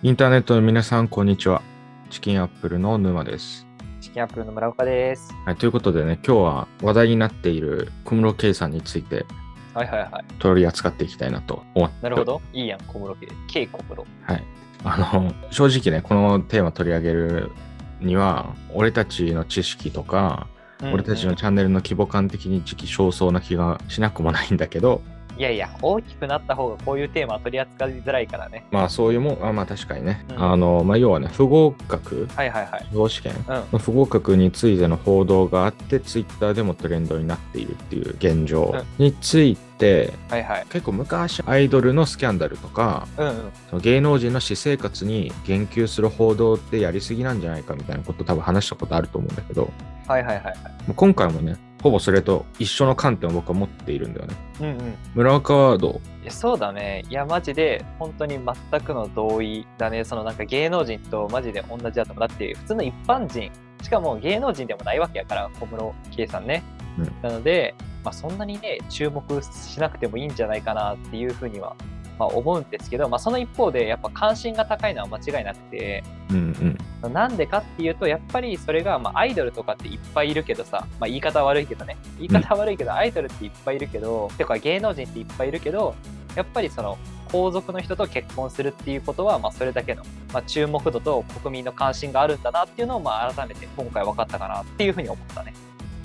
インターネットの皆さん、こんにちは。チキンアップルの沼です。チキンアップルの村岡です。はい、ということでね、今日は話題になっている小室圭さんについてはいはいはい。取り扱っていきたいなと思ってなるほ。ど。いいやん、小室家。K 小室。はい。あの、正直ね、このテーマ取り上げるには、俺たちの知識とか、俺たちのチャンネルの規模感的に時期尚早な気がしなくもないんだけど、いやいや、大きくなった方がこういうテーマは取り扱いづらいからね。まあそういうもん、あまあ確かにね、うんあの、まあ要はね、不合格、はいはいはい。不合試験うん。の不合格についての報道があって、ツイッターでもトレンドになっているっていう現状について、はいはい。結構昔アイドルのスキャンダルとか、うんうん。その芸能人の私生活に言及する報道ってやりすぎなんじゃないかみたいなこと多分話したことあると思うんだけど、はいはいはい今回もね、ほぼそれと一緒の観点を僕は持っているんだよね。うんうん。村岡はどいやそうだね。いや、マジで、本当に全くの同意だね。そのなんか芸能人とマジで同じだと思う。だって、普通の一般人、しかも芸能人でもないわけやから、小室圭さんね。うんなので、まあ、そんなにね、注目しなくてもいいんじゃないかなっていうふうには、まあ、思うんですけど、まあ、その一方で、やっぱ関心が高いのは間違いなくて、ううんうん。なんでかっていうと、やっぱりそれが、まあ、アイドルとかっていっぱいいるけどさ、まあ、言い方悪いけどね、言い方悪いけど、アイドルっていっぱいいるけど、てか芸能人っていっぱいいるけど、やっぱりその、皇族の人と結婚するっていうことは、まあ、それだけの、まあ、注目度と国民の関心があるんだなっていうのを、まあ、改めて今回分かったかなっていうふうに思ったね。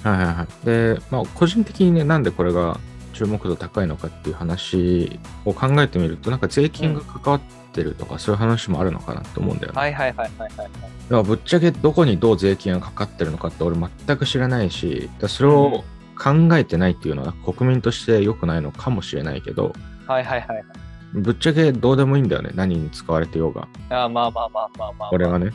はいはいはい。で、まあ個人的にね、なんでこれが注目度高いのかっていう話を考えてみると、なんか税金が関わってるとか、そういう話もあるのかなって思うんだよね。はいはいはいはいはい。だからぶっちゃけどこにどう税金がかかってるのかって俺全く知らないし、それを考えてないっていうのは国民として良くないのかもしれないけど、はいはいはいはい。ぶっちゃけどうでもいいんだよね。何に使われてようが。あーまあまあまあまあまあ、俺はね。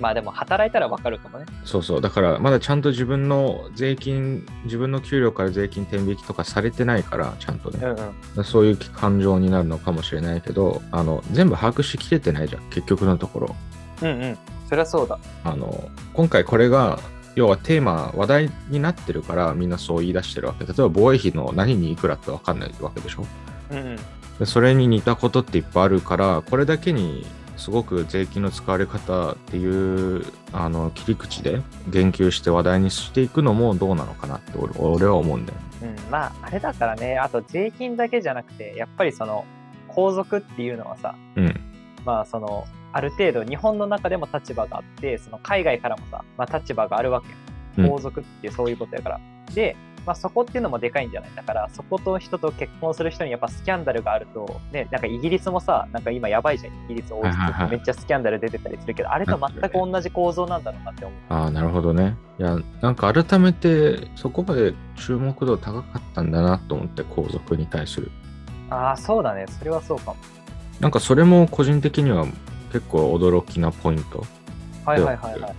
まあでも働いたら分かるかもね。そうそう。だからまだちゃんと自分の税金、自分の給料から税金転引きとかされてないから、ちゃんとね。うんうん。そういう感情になるのかもしれないけど、あの、全部把握しきれてないじゃん。結局のところ。うんうん。そりゃそうだ。あの、今回これが、要はテーマ、話題になってるからみんなそう言い出してるわけ。例えば防衛費の何にいくらって分かんないわけでしょ。うんうん。でそれに似たことっていっぱいあるから、これだけにすごく税金の使われ方っていうあの切り口で言及して話題にしていくのもどうなのかなって俺俺は思うんだよね。うん、まああれだからねあと税金だけじゃなくてやっぱりその皇族っていうのはさうん。まあそのある程度日本の中でも立場があってその海外からもさ、まあ、立場があるわけうんよ皇族ってそういうことやから、で、まあ、そこっていうのもでかいんじゃない？だからそこと人と結婚する人にやっぱスキャンダルがあるとねなんかイギリスもさなんか今やばいじゃん。イギリス王室めっちゃスキャンダル出てたりするけどあれと全く同じ構造なんだろうなって思う。ああ、なるほどね。いや、なんか改めてそこまで注目度高かったんだなと思って皇族に対する。ああそうだね。それはそうかも。なんかそれも個人的には結構驚きなポイント。はいはいはいはい。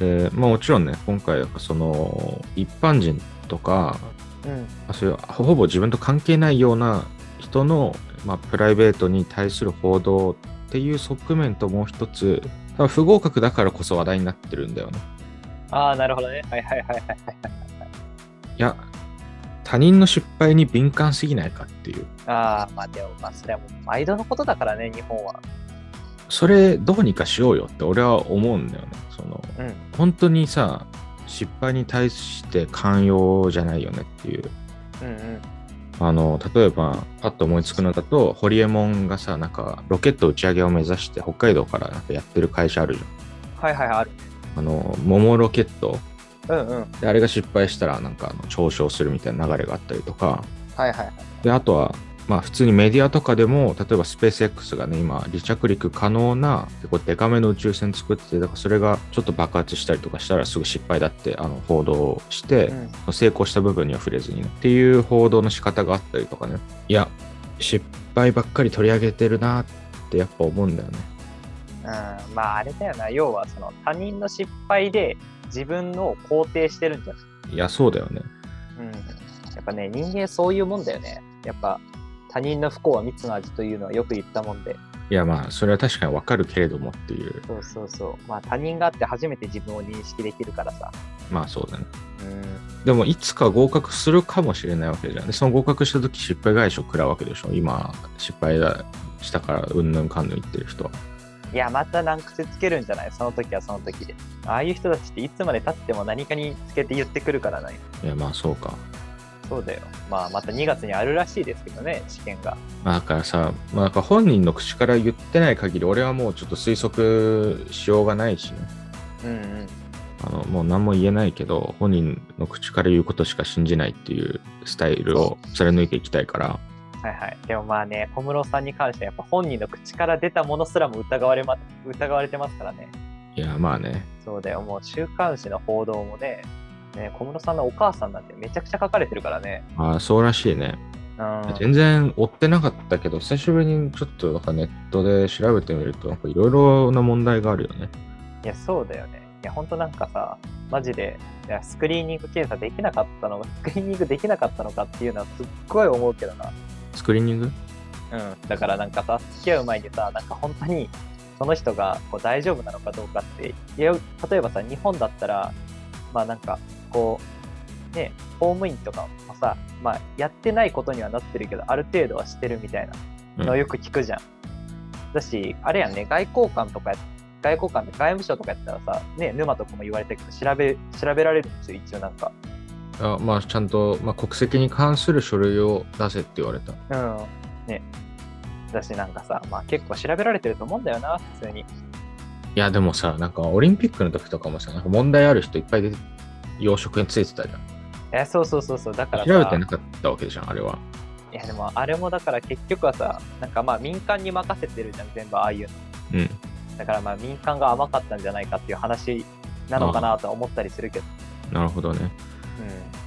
で、まあもちろんね、今回はその一般人とか、うんあそういうほぼ自分と関係ないような人の、まあ、プライベートに対する報道っていう側面ともう一つ、多分不合格だからこそ話題になってるんだよね。ああなるほどねはいはいはいはいはいいや、他人の失敗に敏感すぎないかっていう。ああ、まあでも、まあそれはもう毎度のことだからね、日本は。それどうにかしようよって俺は思うんだよね。そのうん。本当にさ、失敗に対して寛容じゃないよねっていう。うんうん。あの、例えば、パッと思いつくのだと、ホリエモンがさ、なんか、ロケット打ち上げを目指して北海道からなんかやってる会社あるじはいはいはい、ある。ゃん。あの、桃ロケット。うんうん。で、あれが失敗したら、なんか、あの嘲笑するみたいな流れがあったりとか、はいはいはい。で、あとは、まあ、普通にメディアとかでも、例えばスペース X がね、今、離着陸可能な、結構デカめの宇宙船作ってて、だからそれがちょっと爆発したりとかしたらすぐ失敗だって、あの、報道して、うん、成功した部分には触れずにね。っていう報道の仕方があったりとかね。いや失敗ばっかり取り上げてるなってやっぱ思うんだよね。うん、まああれだよな、要はその他人の失敗で自分のを肯定してるんじゃないいやそうだよね。うん。やっぱね、人間そういうもんだよね。やっぱ他人の不幸は蜜の味というのはよく言ったもんで。いやまあそれは確かにわかるけれどもっていうそうそうそう。まあ他人があって初めて自分を認識できるからさ。まあそうだねうん。でもいつか合格するかもしれないわけじゃんでその合格した時失敗返しを食らうわけでしょ今失敗だしたからうんぬんかんぬん言ってる人はいや、また難癖つけるんじゃない？その時はその時で。ああいう人たちっていつまで経っても何かにつけて言ってくるからない。いや、まあそうか。そうだよ。まあ、また2月にあるらしいですけどね、試験が。まあだからさ、まあ、なんか本人の口から言ってない限り、俺はもうちょっと推測しようがないしね。うんうん。あのもう何も言えないけど、本人の口から言うことしか信じないっていうスタイルを貫いていきたいから、はいはい。でもまあね、小室さんに関してはやっぱ本人の口から出たものすらも疑われ,、ま、疑われてますからね。いや、まあね、そうだよ。もう週刊誌の報道もね、ね小室さんのお母さんなんてめちゃくちゃ書かれてるからね。ああ、そうらしいね。うん。全然追ってなかったけど、久しぶりにちょっとなんかネットで調べてみると、いろいろな問題があるよね。いや、そうだよね。いや、ほんとなんかさ、マジで、いやスクリーニング検査できなかったの、スクリーニングできなかったのかっていうのはすっごい思うけどな。スクリーニング？うん。だからなんかさ、付き合う前にさ、なんか本当に、その人がこう大丈夫なのかどうかって、いや、例えばさ、日本だったら、まあなんか、こう、ね、公務員とかもさ、まあやってないことにはなってるけど、ある程度はしてるみたいなのをよく聞くじゃん。だし、あれやんね、外交官とかや外交官で外務省とかやったらさ、ね、沼とかも言われたけど、調べ、調べられるんですよ、一応なんか。あまあ、ちゃんと、まあ、国籍に関する書類を出せって言われた。うん。ね。だし、なんかさ、まあ結構調べられてると思うんだよな、普通に。いや、でもさ、なんかオリンピックの時とかもさ、なんか問題ある人いっぱいで養殖についてたじゃん。え、そうそうそうそう、だからさ調べてなかったわけじゃん、あれは。いやでもあれもだから結局はさ、なんかまあ民間に任せてるじゃん、全部ああいうの。うん。だからまあ民間が甘かったんじゃないかっていう話なのかなとは思ったりするけど。なるほどね。うん。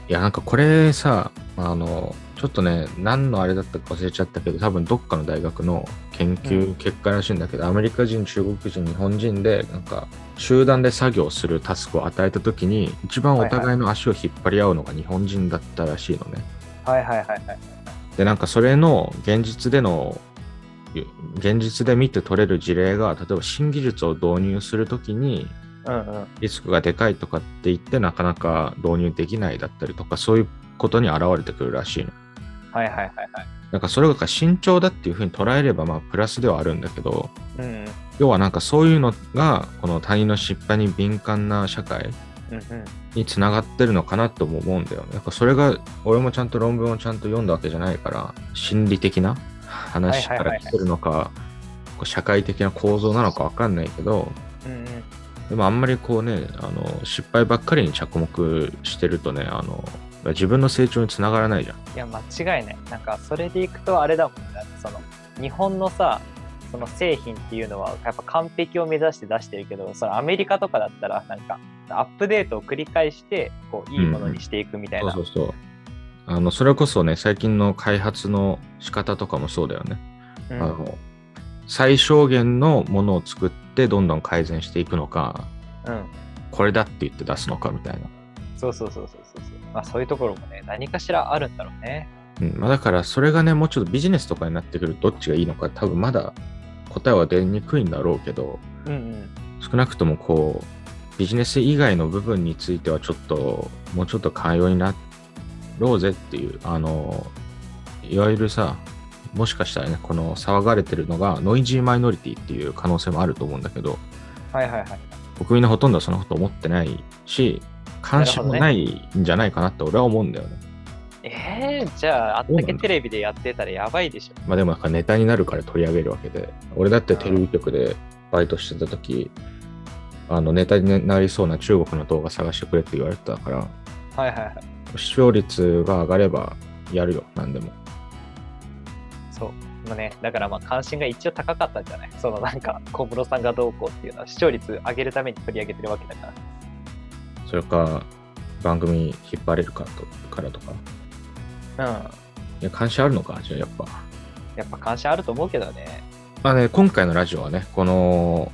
いや、なんかこれさ、あの、ちょっとね、何のあれだったか忘れちゃったけど、多分どっかの大学の研究結果らしいんだけど、アメリカ人、中国人、日本人で、なんか、集団で作業するタスクを与えたときに、一番お互いの足を引っ張り合うのが日本人だったらしいのね。はいはいはいはい。で、なんかそれの現実での、現実で見て取れる事例が、例えば新技術を導入するときに、うんうん。リスクがでかいとかって言ってなかなか導入できないだったりとかそういうことに現れてくるらしいの。はいはいはいはい。なんかそれが慎重だっていうふうに捉えればまあプラスではあるんだけどうんうん。要はなんかそういうのがこの他人の失敗に敏感な社会。につながってるのかなとも思うんだよね。なんかそれが俺もちゃんと論文をちゃんと読んだわけじゃないから心理的な話から来てるのか社会的な構造なのかわかんないけどうんうん。でもあんまりこうね、あの失敗ばっかりに着目してるとね、あの自分の成長につながらないじゃん。いや、間違いない。なんか、それでいくとあれだもんね。その、日本のさ、その製品っていうのは、やっぱ完璧を目指して出してるけど、そのアメリカとかだったら、なんか、アップデートを繰り返して、こう、いいものにしていくみたいな。そうそうそう。あのそれこそね、最近の開発の仕方とかもそうだよね。うんあの最小限のものを作ってどんどん改善していくのか、うん。これだって言って出すのかみたいな。そうそうそうそう。まあ、そういうところもね、何かしらあるんだろうね。うんまあ、だからそれがね、もうちょっとビジネスとかになってくるとどっちがいいのか多分まだ答えは出にくいんだろうけど、うんうん。少なくともこうビジネス以外の部分についてはちょっともうちょっと寛容になろうぜっていうあのいわゆるさもしかしたらねこの騒がれてるのがノイジーマイノリティっていう可能性もあると思うんだけどはいはいはい。国民のほとんどはそのこと思ってないし関心もないんじゃないかなって俺は思うんだよね。えー、じゃあ、あったけテレビでやってたらやばいでしょ。まあでもなんかネタになるから取り上げるわけで俺だってテレビ局でバイトしてた時あのネタになりそうな中国の動画探してくれって言われてたからはいはいはい。視聴率が上がればやるよ、何でも。そう。まあね、だからまあ関心が一応高かったんじゃない？そのなんか小室さんがどうこうっていうのは視聴率上げるために取り上げてるわけだから。それか、番組引っ張れるかとからとか。うん。いや、関心あるのか、じゃあやっぱ。やっぱ関心あると思うけどね。まあね、今回のラジオはね、この、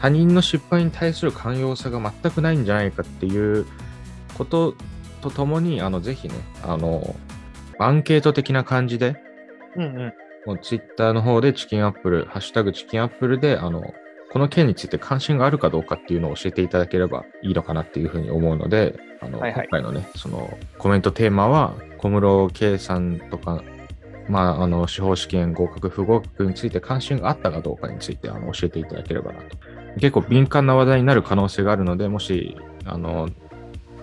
他人の失敗に対する寛容さが全くないんじゃないかっていうこととともに、あの、ぜひね、あの、アンケート的な感じで、うんうん。もうツイッターの方でチキンアップル、ハッシュタグチキンアップルで、あの、この件について関心があるかどうかっていうのを教えていただければいいのかなっていうふうに思うので、あの、はいはい今回のね、そのコメントテーマは、小室圭さんとかまあ、あの司法試験合格、不合格について関心があったかどうかについてあの教えていただければなと。結構敏感な話題になる可能性があるので、もしあの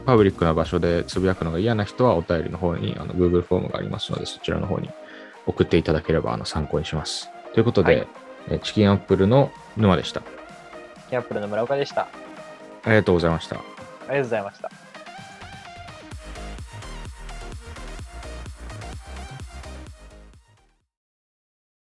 パブリックな場所でつぶやくのが嫌な人はお便りの方にあの Google フォームがありますので、そちらの方に送っていただければあの参考にします。ということで、はいえチキンアップルの沼でした。キャンプルの村岡でした。あありがとうございました。りがとうございました。